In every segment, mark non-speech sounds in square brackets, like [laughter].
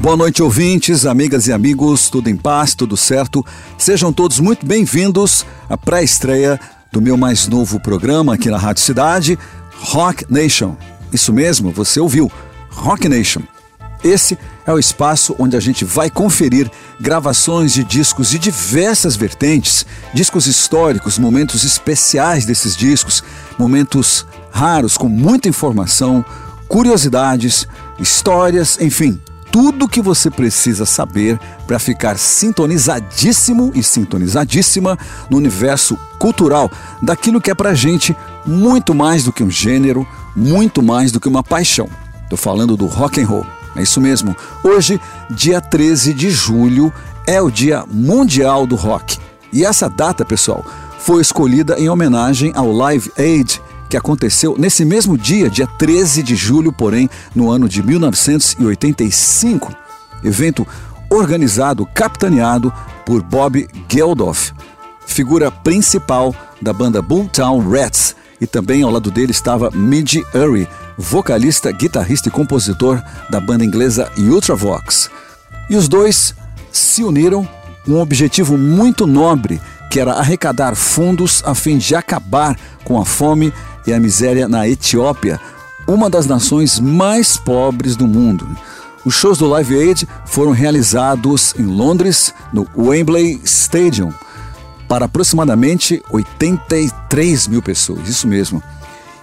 Boa noite, ouvintes, amigas e amigos, tudo em paz, tudo certo? Sejam todos muito bem-vindos à pré-estreia do meu mais novo programa aqui na Rádio Cidade, Rock Nation. Isso mesmo, você ouviu, Rock Nation. Esse é o espaço onde a gente vai conferir gravações de discos de diversas vertentes, discos históricos, momentos especiais desses discos, momentos raros com muita informação, curiosidades, histórias, enfim, tudo que você precisa saber para ficar sintonizadíssimo e sintonizadíssima no universo cultural daquilo que é pra gente muito mais do que um gênero, muito mais do que uma paixão. Tô falando do rock and roll. É isso mesmo. Hoje, dia 13 de julho, é o Dia Mundial do Rock. E essa data, pessoal, foi escolhida em homenagem ao Live Aid que aconteceu nesse mesmo dia, dia 13 de julho, porém, no ano de 1985. Evento organizado, capitaneado por Bob Geldof, figura principal da banda Boomtown Rats, e também ao lado dele estava Midge Uri, vocalista, guitarrista e compositor da banda inglesa Ultravox. E os dois se uniram com um objetivo muito nobre, que era arrecadar fundos a fim de acabar com a fome e a miséria na Etiópia, uma das nações mais pobres do mundo. Os shows do Live Aid foram realizados em Londres, no Wembley Stadium, para aproximadamente 83 mil pessoas, isso mesmo.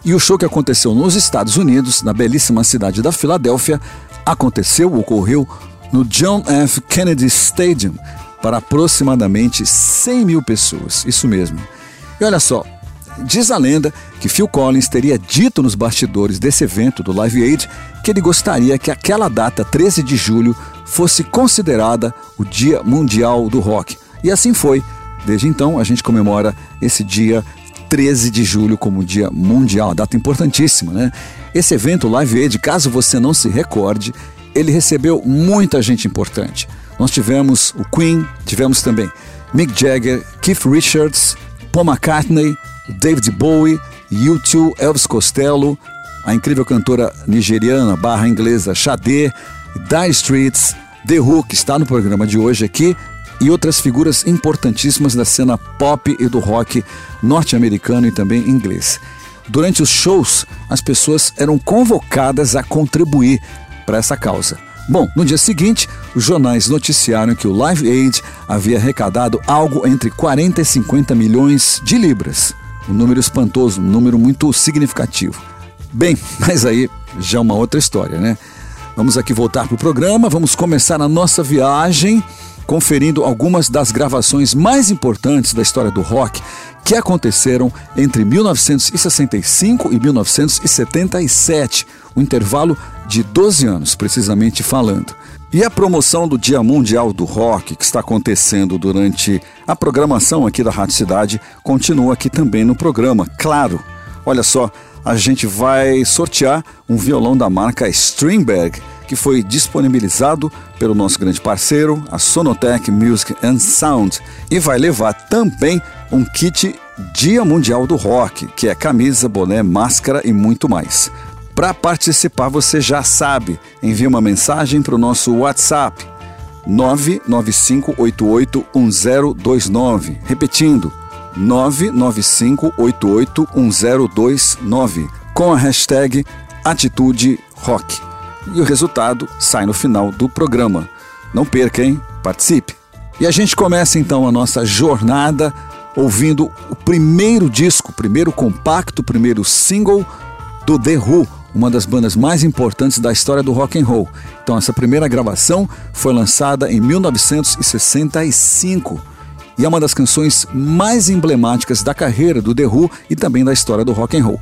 E o show que aconteceu nos Estados Unidos, na belíssima cidade da Filadélfia, aconteceu, ocorreu no John F. Kennedy Stadium, para aproximadamente 100 mil pessoas, isso mesmo. E olha só, Diz a lenda que Phil Collins teria dito nos bastidores desse evento do Live Aid que ele gostaria que aquela data, 13 de julho, fosse considerada o Dia Mundial do Rock. E assim foi. Desde então, a gente comemora esse dia 13 de julho como Dia Mundial, data importantíssima, né? Esse evento Live Aid, caso você não se recorde, ele recebeu muita gente importante. Nós tivemos o Queen, tivemos também Mick Jagger, Keith Richards, Paul McCartney, David Bowie, U2, Elvis Costello, a incrível cantora nigeriana barra inglesa Sade, Dire Streets, The Who, que está no programa de hoje aqui, e outras figuras importantíssimas da cena pop e do rock norte-americano e também inglês. Durante os shows, as pessoas eram convocadas a contribuir para essa causa. Bom, no dia seguinte, os jornais noticiaram que o Live Aid havia arrecadado algo entre 40 e 50 milhões de libras. Um número espantoso, um número muito significativo. Bem, [laughs] mas aí já é uma outra história, né? Vamos aqui voltar para o programa, vamos começar a nossa viagem conferindo algumas das gravações mais importantes da história do rock que aconteceram entre 1965 e 1977, um intervalo de 12 anos, precisamente falando. E a promoção do Dia Mundial do Rock, que está acontecendo durante a programação aqui da Rádio Cidade, continua aqui também no programa. Claro, olha só, a gente vai sortear um violão da marca Stringberg, que foi disponibilizado pelo nosso grande parceiro, a Sonotech Music and Sound, e vai levar também um kit Dia Mundial do Rock, que é camisa, boné, máscara e muito mais. Para participar, você já sabe, envie uma mensagem para o nosso WhatsApp 995881029. Repetindo, 995881029 com a hashtag Atitude Rock. E o resultado sai no final do programa. Não perca, hein? Participe! E a gente começa então a nossa jornada ouvindo o primeiro disco, primeiro compacto, primeiro single do The Who, uma das bandas mais importantes da história do rock and roll. Então essa primeira gravação foi lançada em 1965 e é uma das canções mais emblemáticas da carreira do The Who e também da história do rock and roll.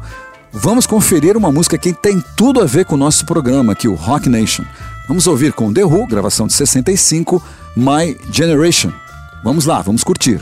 Vamos conferir uma música que tem tudo a ver com o nosso programa aqui, o Rock Nation. Vamos ouvir com The Who, gravação de 65, My Generation. Vamos lá, vamos curtir.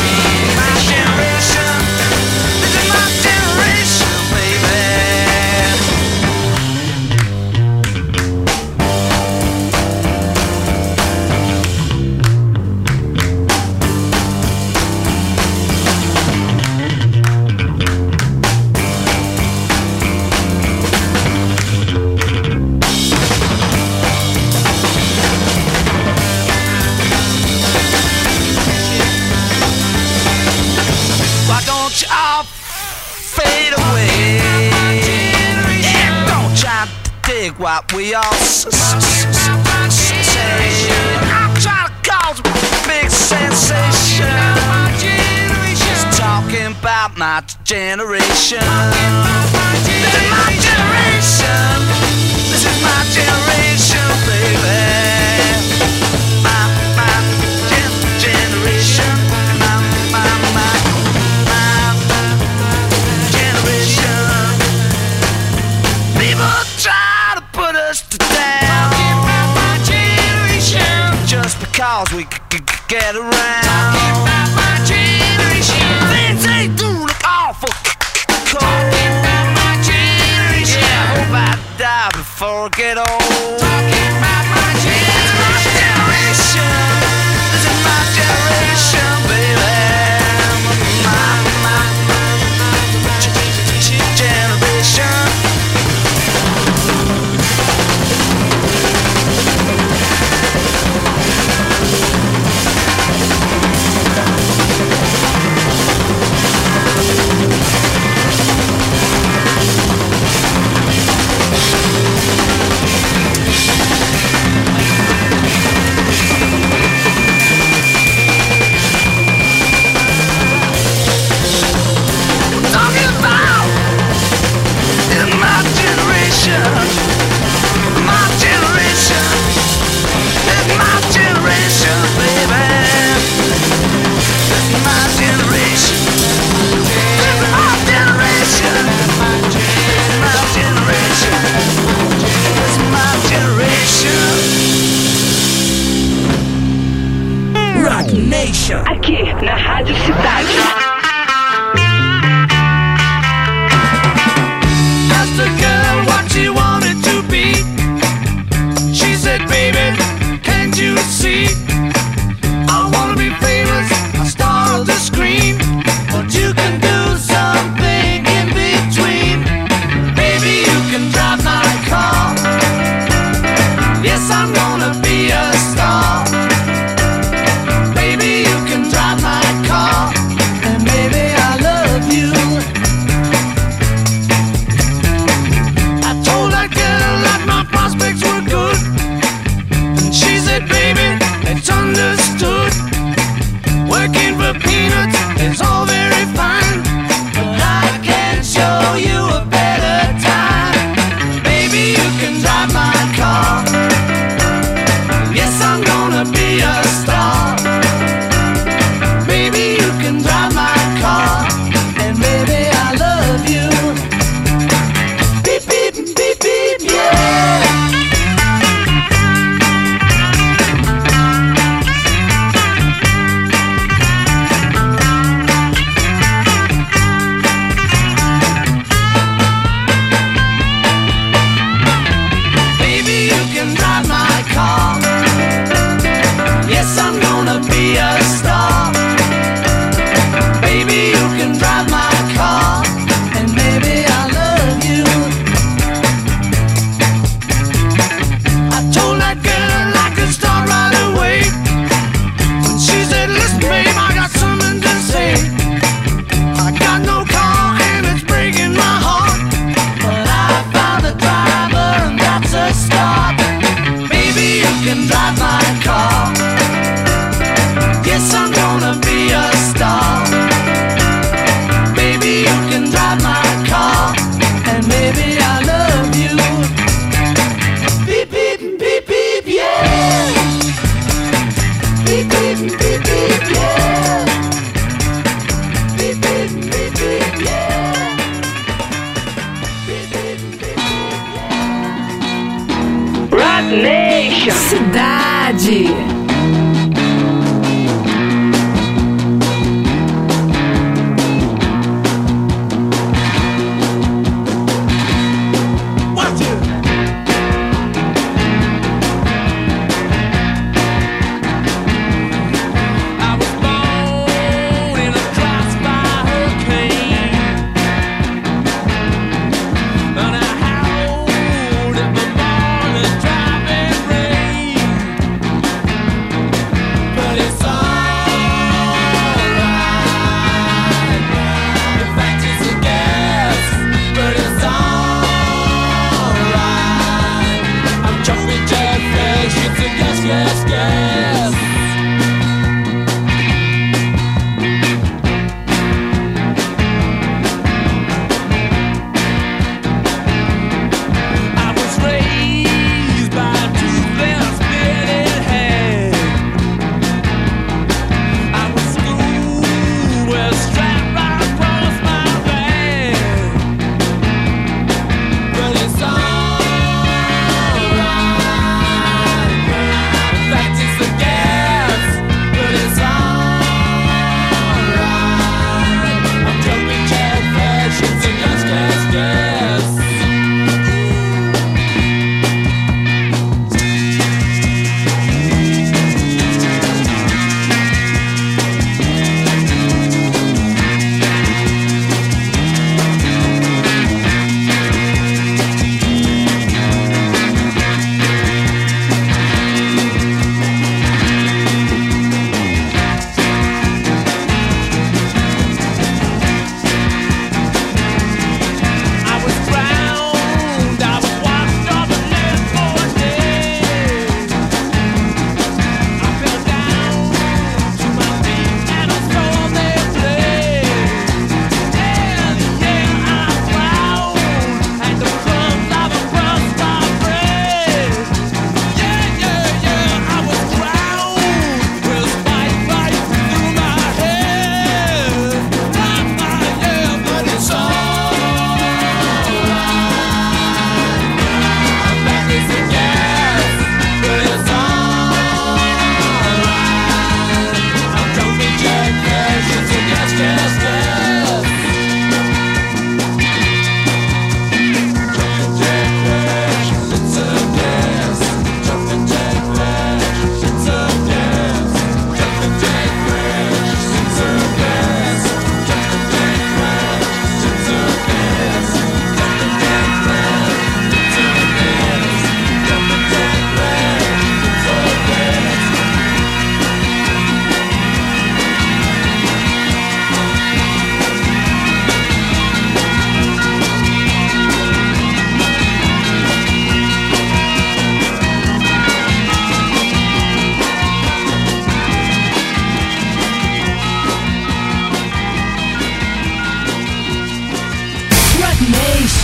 generation.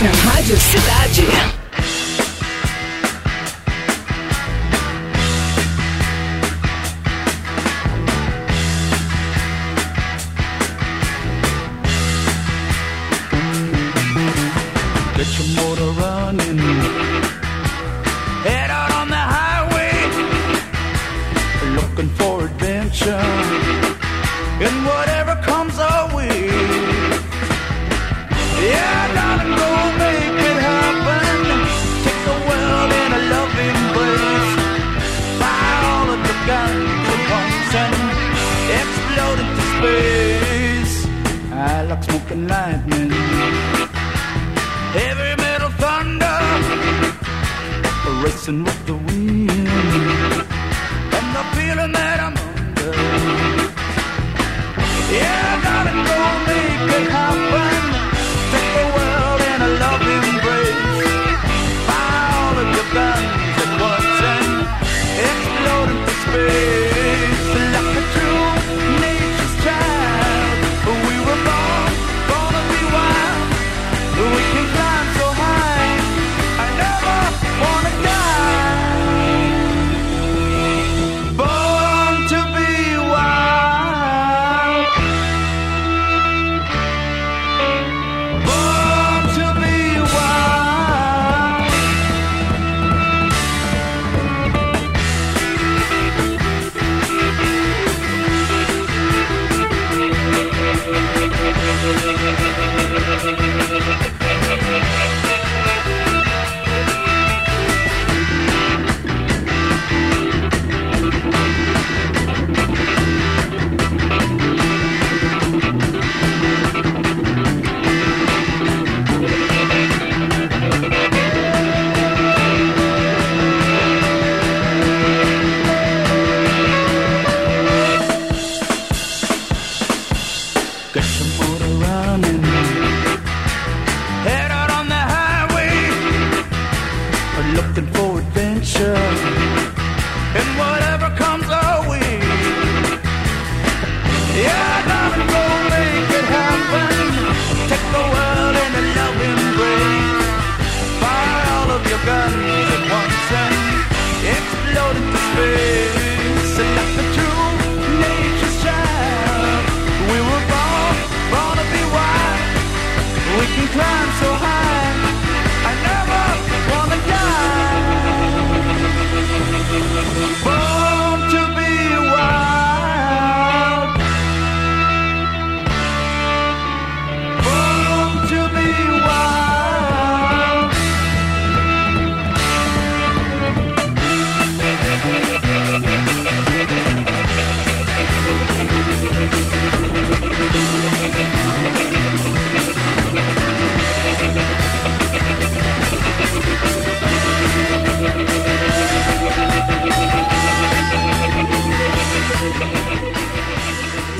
Rádio Cidade.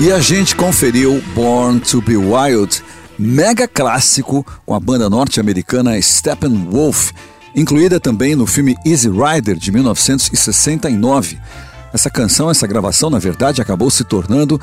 E a gente conferiu Born to Be Wild, mega clássico com a banda norte-americana Steppenwolf, incluída também no filme Easy Rider de 1969. Essa canção, essa gravação, na verdade, acabou se tornando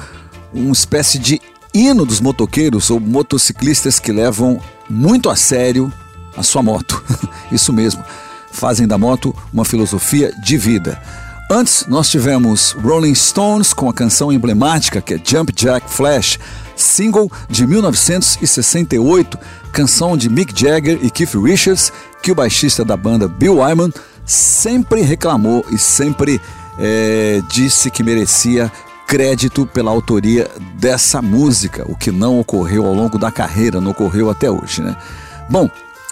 uma espécie de hino dos motoqueiros ou motociclistas que levam muito a sério a sua moto. [laughs] Isso mesmo, fazem da moto uma filosofia de vida. Antes, nós tivemos Rolling Stones com a canção emblemática que é Jump Jack Flash, single de 1968, canção de Mick Jagger e Keith Richards, que o baixista da banda Bill Wyman sempre reclamou e sempre eh, disse que merecia crédito pela autoria dessa música, o que não ocorreu ao longo da carreira, não ocorreu até hoje, né? Bom,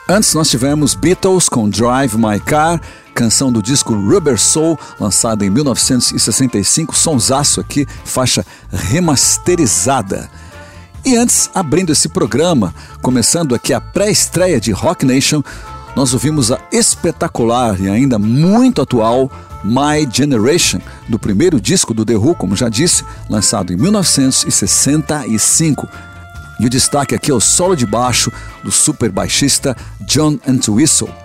antes nós tivemos Beatles com Drive My Car, canção do disco Rubber Soul, lançada em 1965, sonsaço aqui, faixa remasterizada. E antes, abrindo esse programa, começando aqui a pré-estreia de Rock Nation, nós ouvimos a espetacular e ainda muito atual My Generation, do primeiro disco do The Who, como já disse, lançado em 1965. E o destaque aqui é o solo de baixo do super baixista John Entwistle.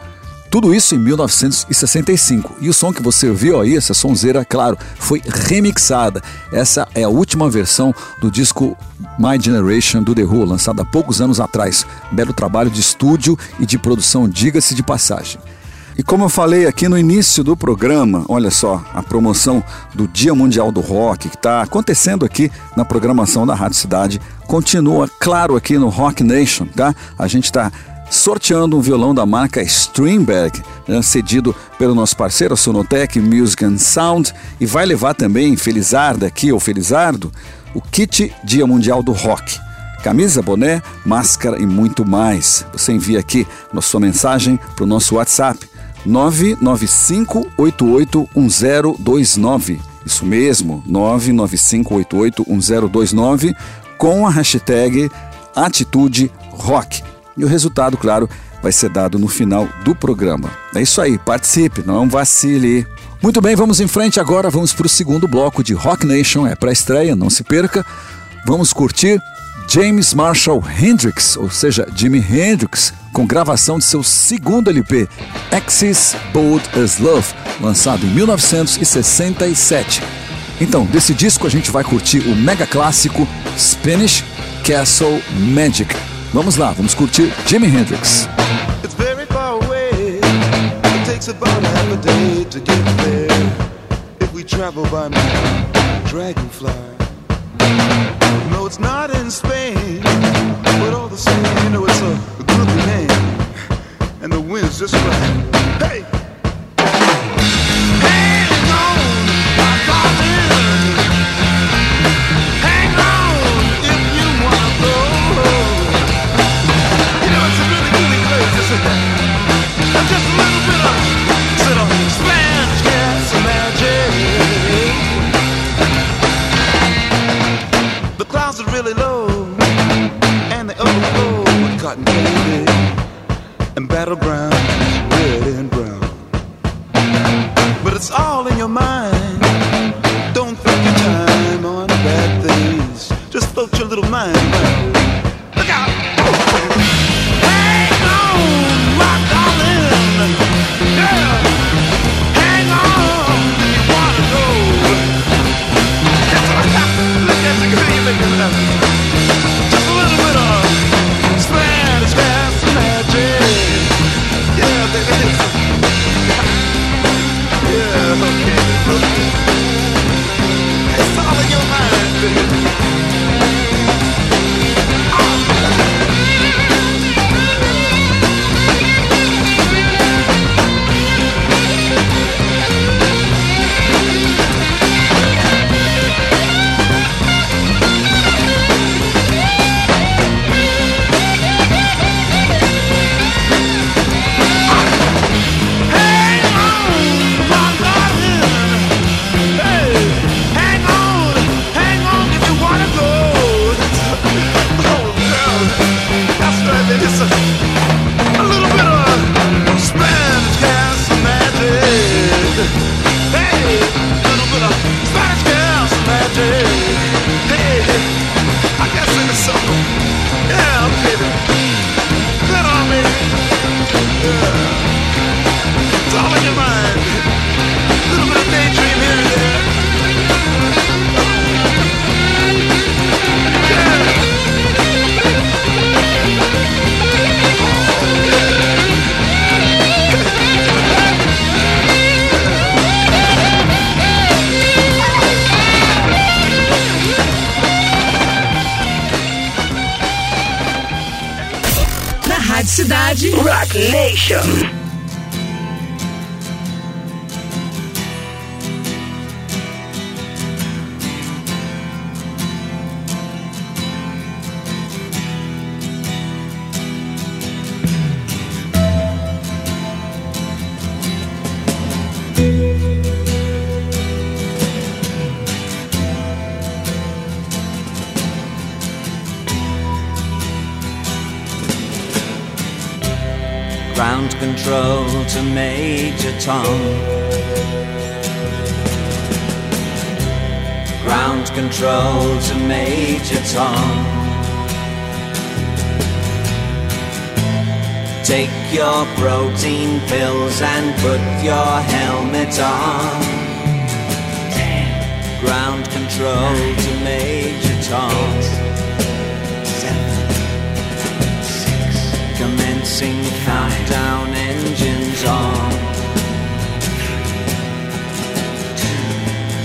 Tudo isso em 1965. E o som que você ouviu aí, essa sonzeira, claro, foi remixada. Essa é a última versão do disco My Generation do The Who, lançado há poucos anos atrás. Belo trabalho de estúdio e de produção, diga-se de passagem. E como eu falei aqui no início do programa, olha só, a promoção do Dia Mundial do Rock que está acontecendo aqui na programação da Rádio Cidade continua, claro, aqui no Rock Nation, tá? A gente está sorteando um violão da marca Strindberg, né, cedido pelo nosso parceiro Sonotec Music and Sound, e vai levar também Felizardo aqui, ou Felizardo, o kit Dia Mundial do Rock. Camisa, boné, máscara e muito mais. Você envia aqui na sua mensagem para o nosso WhatsApp 995881029. Isso mesmo, 995881029 com a hashtag Atitude Rock. E o resultado, claro, vai ser dado no final do programa. É isso aí, participe, não vacile. Muito bem, vamos em frente agora, vamos para o segundo bloco de Rock Nation, é para estreia, não se perca. Vamos curtir James Marshall Hendrix, ou seja, Jimi Hendrix, com gravação de seu segundo LP, Axis Bold as Love, lançado em 1967. Então, desse disco a gente vai curtir o mega clássico Spanish Castle Magic. Vamos lá, vamos curtir Jimi Hendrix. It's very far away. It takes about half a day to get there. If we travel by dragonfly. No, it's not in Spain, but all the same, you know it's a, a good name, and the wind's just right. Hey.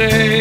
say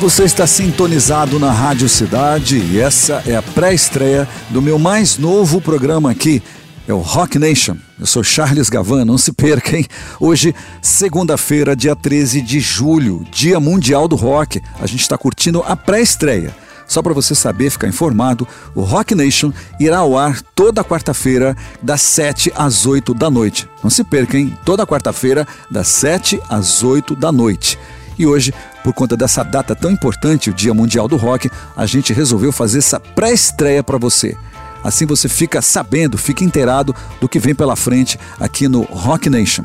Você está sintonizado na Rádio Cidade e essa é a pré-estreia do meu mais novo programa aqui, é o Rock Nation. Eu sou Charles Gavan, não se perca, hein? Hoje, segunda-feira, dia 13 de julho, Dia Mundial do Rock. A gente está curtindo a pré-estreia. Só para você saber, ficar informado, o Rock Nation irá ao ar toda quarta-feira, das 7 às 8 da noite. Não se perca, hein? Toda quarta-feira, das 7 às 8 da noite. E hoje, por conta dessa data tão importante, o Dia Mundial do Rock, a gente resolveu fazer essa pré-estreia para você. Assim você fica sabendo, fica inteirado do que vem pela frente aqui no Rock Nation.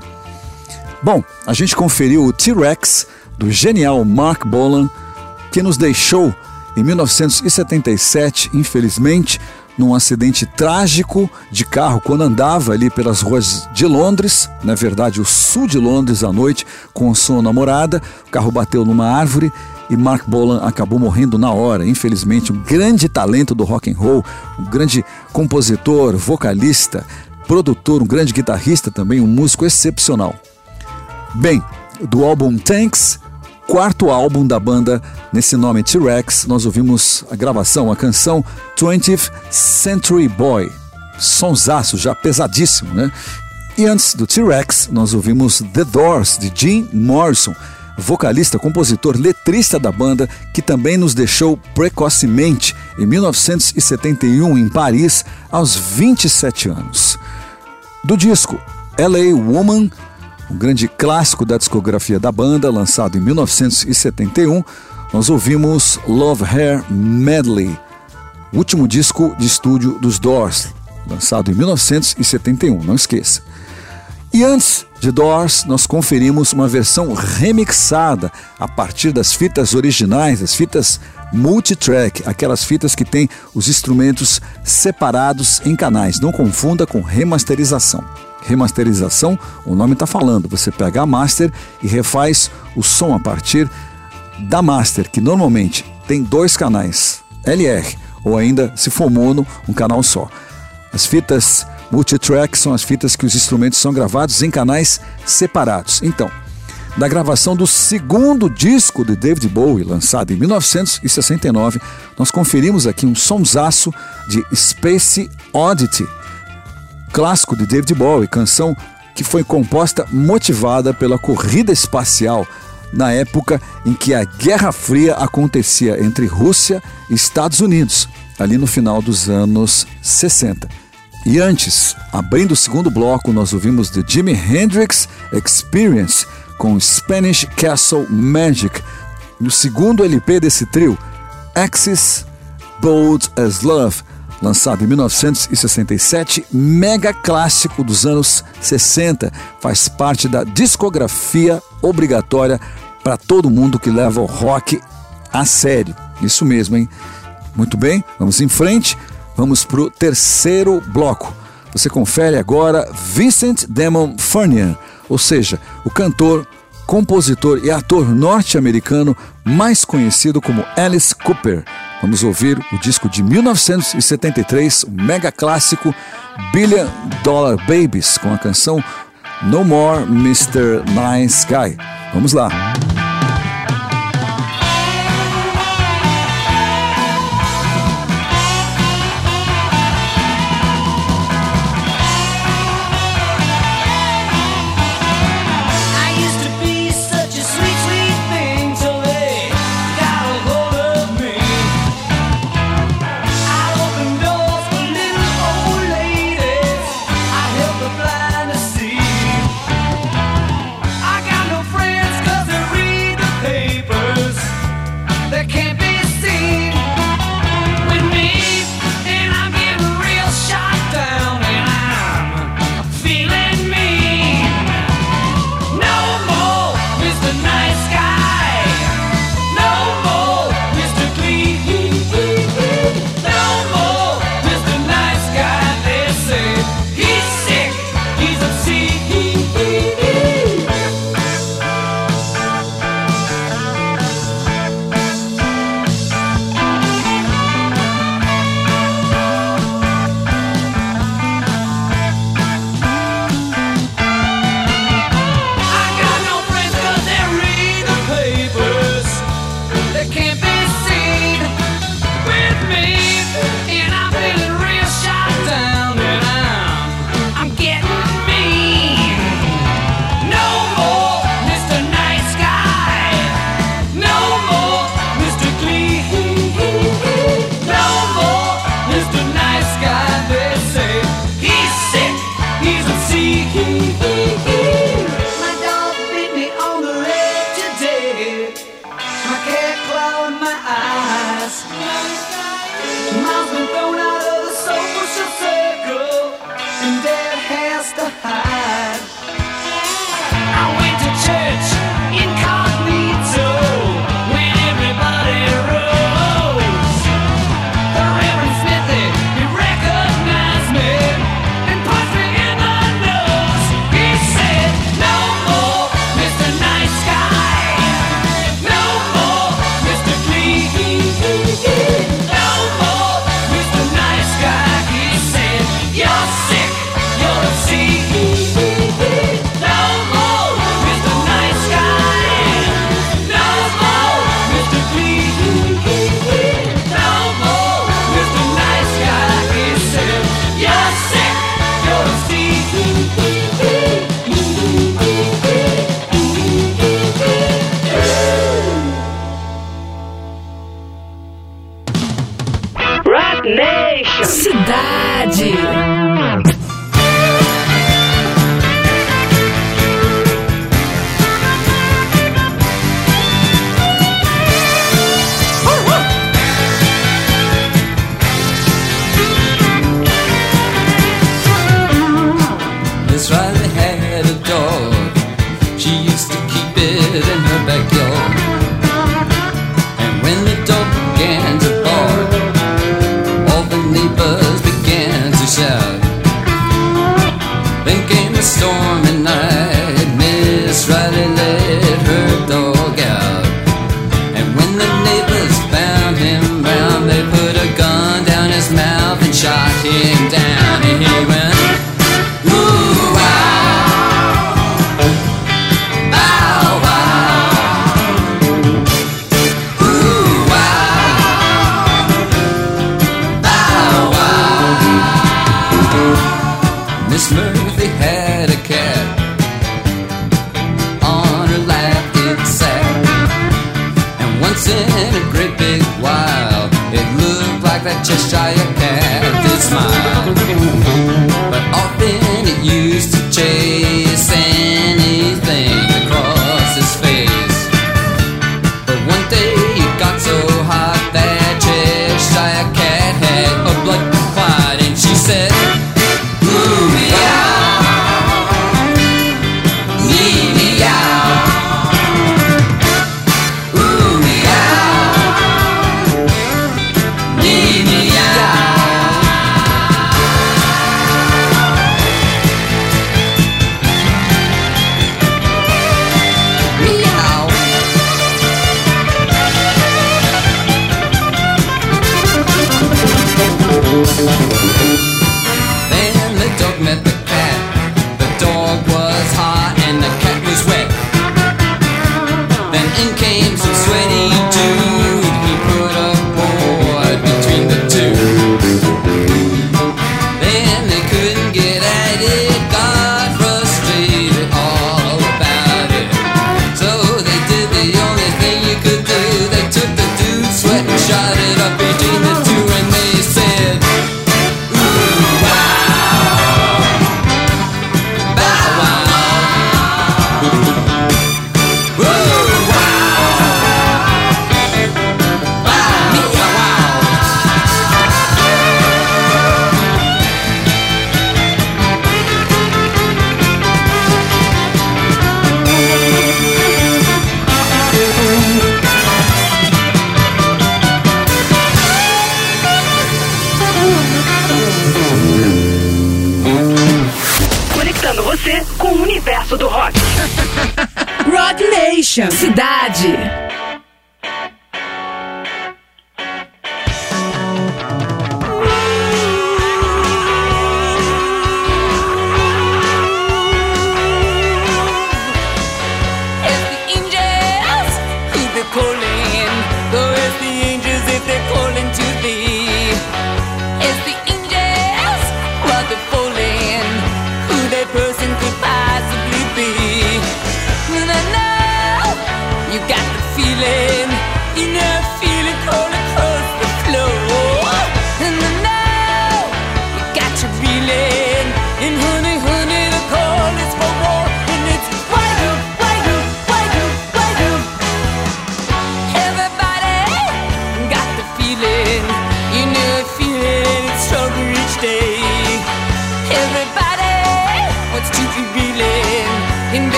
Bom, a gente conferiu o T-Rex do genial Mark Bolan, que nos deixou em 1977, infelizmente, num acidente trágico de carro quando andava ali pelas ruas de Londres, na verdade o sul de Londres à noite, com sua namorada. O carro bateu numa árvore e Mark Bolan acabou morrendo na hora. Infelizmente, um grande talento do rock and roll, um grande compositor, vocalista, produtor, um grande guitarrista também, um músico excepcional. Bem, do álbum Tanks, quarto álbum da banda nesse nome T-Rex, nós ouvimos a gravação, a canção 20th Century Boy. Sonsaço, já pesadíssimo, né? E antes do T-Rex, nós ouvimos The Doors, de Jim Morrison, vocalista, compositor, letrista da banda, que também nos deixou precocemente em 1971 em Paris, aos 27 anos. Do disco LA Woman, um grande clássico da discografia da banda, lançado em 1971, nós ouvimos Love Hair Medley, último disco de estúdio dos Doors, lançado em 1971, não esqueça. E antes de Doors, nós conferimos uma versão remixada a partir das fitas originais, as fitas multitrack, aquelas fitas que têm os instrumentos separados em canais. Não confunda com remasterização. Remasterização, o nome está falando, você pega a master e refaz o som a partir da master, que normalmente tem dois canais, LR, ou ainda, se for mono, um canal só. As fitas multitrack são as fitas que os instrumentos são gravados em canais separados. Então, da gravação do segundo disco de David Bowie, lançado em 1969, nós conferimos aqui um sonsaço de Space Oddity, clássico de David Bowie, canção que foi composta motivada pela corrida espacial na época em que a Guerra Fria acontecia entre Rússia e Estados Unidos, ali no final dos anos 60. E antes, abrindo o segundo bloco, nós ouvimos The Jimi Hendrix Experience com Spanish Castle Magic, no segundo LP desse trio, Axis Bold as Love, lançado em 1967, mega clássico dos anos 60, faz parte da discografia obrigatória para todo mundo que leva o rock a sério. Isso mesmo, hein? Muito bem, vamos em frente, vamos para o terceiro bloco. Você confere agora Vincent Damon Furnier, ou seja, o cantor, compositor e ator norte-americano mais conhecido como Alice Cooper. Vamos ouvir o disco de 1973, o mega clássico Billion Dollar Babies, com a canção No More Mr. Nice Guy. Vamos lá.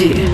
Cidade.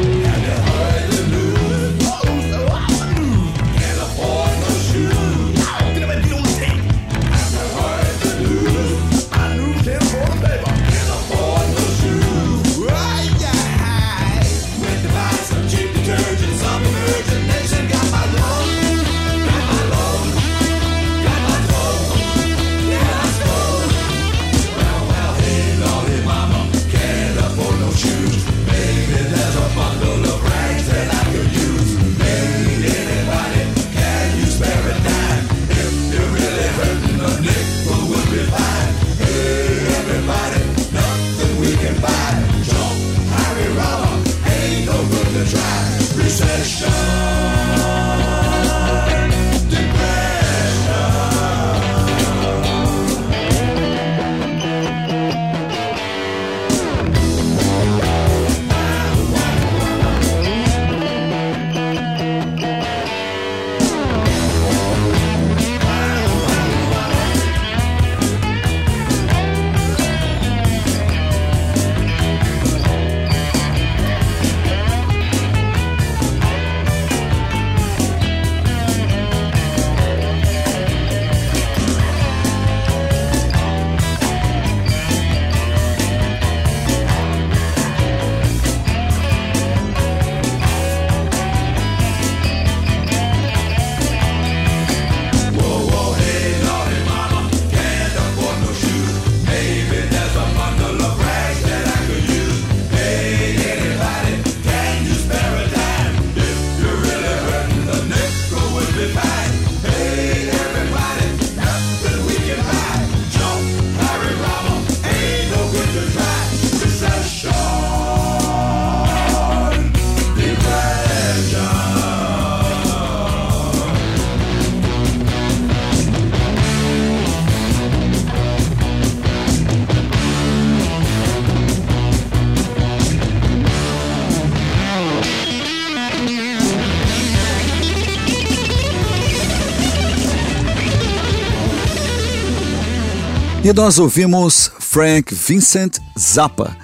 E nós ouvimos Frank Vincent Zappa,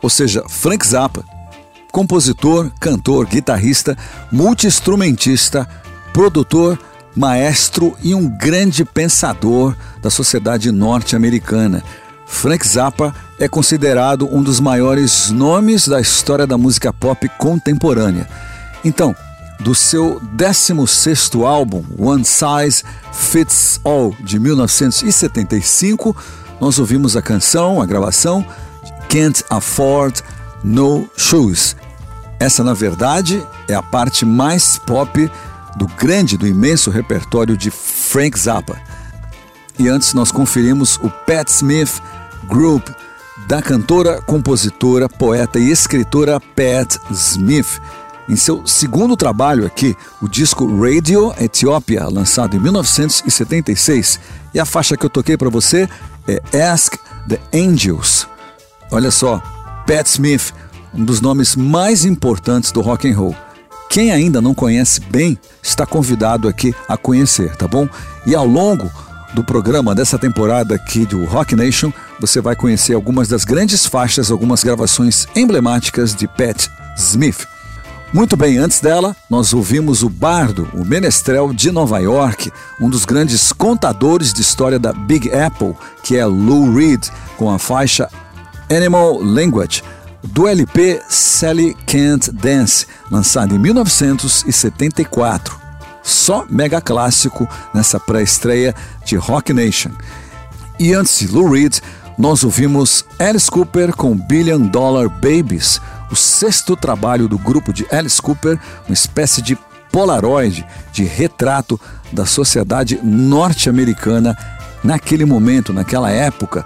ou seja, Frank Zappa, compositor, cantor, guitarrista, multiinstrumentista, produtor, maestro e um grande pensador da sociedade norte-americana. Frank Zappa é considerado um dos maiores nomes da história da música pop contemporânea. Então, do seu 16º álbum, One Size Fits All, de 1975, nós ouvimos a canção, a gravação Can't Afford No Shoes. Essa, na verdade, é a parte mais pop do grande, do imenso repertório de Frank Zappa. E antes nós conferimos o Pat Smith Group da cantora, compositora, poeta e escritora Pat Smith em seu segundo trabalho aqui, o disco Radio Ethiopia, lançado em 1976. E a faixa que eu toquei para você é Ask the Angels. Olha só, Pat Smith, um dos nomes mais importantes do rock and roll. Quem ainda não conhece bem, está convidado aqui a conhecer, tá bom? E ao longo do programa dessa temporada aqui do Rock Nation, você vai conhecer algumas das grandes faixas, algumas gravações emblemáticas de Pat Smith. Muito bem, antes dela, nós ouvimos o bardo, o menestrel de Nova York, um dos grandes contadores de história da Big Apple, que é Lou Reed, com a faixa Animal Language, do LP Sally Can't Dance, lançado em 1974. Só mega clássico nessa pré-estreia de Rock Nation. E antes de Lou Reed, nós ouvimos Alice Cooper com Billion Dollar Babies, o sexto trabalho do grupo de Alice Cooper, uma espécie de polaroid, de retrato da sociedade norte-americana naquele momento, naquela época.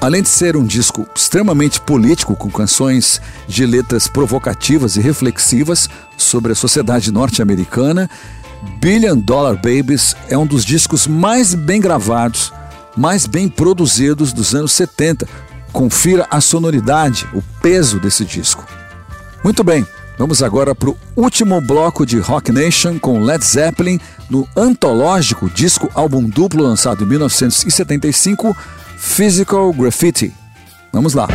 Além de ser um disco extremamente político, com canções de letras provocativas e reflexivas sobre a sociedade norte-americana, Billion Dollar Babies é um dos discos mais bem gravados, mais bem produzidos dos anos 70, Confira a sonoridade, o peso desse disco. Muito bem, vamos agora para o último bloco de Rock Nation com Led Zeppelin no antológico disco álbum duplo lançado em 1975, Physical Graffiti. Vamos lá.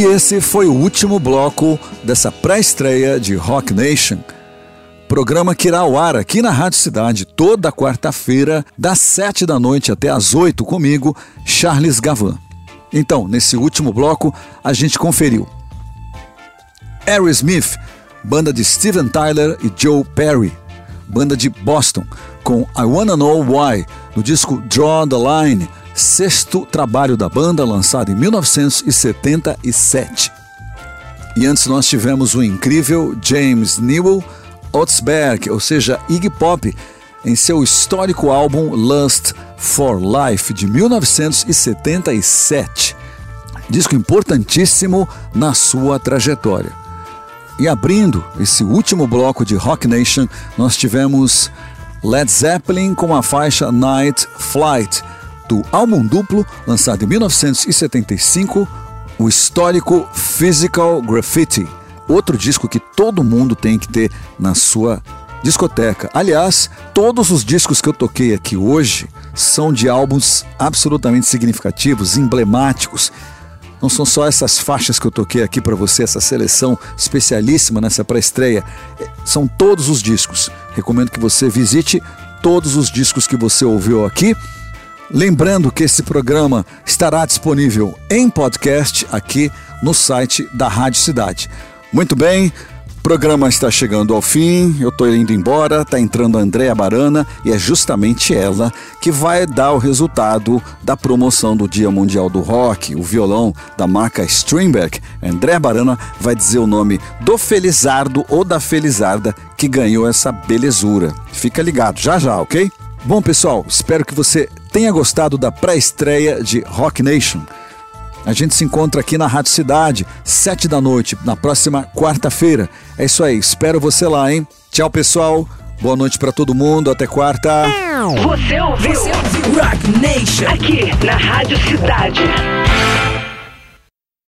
E esse foi o último bloco dessa pré-estreia de Rock Nation. Programa que irá ao ar aqui na Rádio Cidade toda quarta-feira, das sete da noite até as oito, comigo, Charles Gavan. Então, nesse último bloco, a gente conferiu Aerosmith, banda de Steven Tyler e Joe Perry, banda de Boston, com I Wanna Know Why, no disco Draw the Line, sexto trabalho da banda lançado em 1977. E antes nós tivemos o incrível James Newell Otzberg, ou seja, Iggy Pop, em seu histórico álbum Lust for Life de 1977. Disco importantíssimo na sua trajetória. E abrindo esse último bloco de Rock Nation, nós tivemos Led Zeppelin com a faixa Night Flight, do álbum duplo lançado em 1975, o histórico Physical Graffiti, outro disco que todo mundo tem que ter na sua discoteca. Aliás, todos os discos que eu toquei aqui hoje são de álbuns absolutamente significativos, emblemáticos. Não são só essas faixas que eu toquei aqui para você, essa seleção especialíssima nessa pré-estreia. São todos os discos. Recomendo que você visite todos os discos que você ouviu aqui. Lembrando que esse programa estará disponível em podcast aqui no site da Rádio Cidade. Muito bem, o programa está chegando ao fim, eu estou indo embora, está entrando a Andréa Barana e é justamente ela que vai dar o resultado da promoção do Dia Mundial do Rock, o violão da marca Stringberg. Andréa Barana vai dizer o nome do Felizardo ou da Felizarda que ganhou essa belezura. Fica ligado, já já, ok? Bom, pessoal, espero que você tenha gostado da pré-estreia de Rock Nation. A gente se encontra aqui na Rádio Cidade, sete da noite, na próxima quarta-feira. É isso aí, espero você lá, hein? Tchau, pessoal. Boa noite para todo mundo, até quarta. Você ouviu? Rock Nation. Aqui na Rádio Cidade.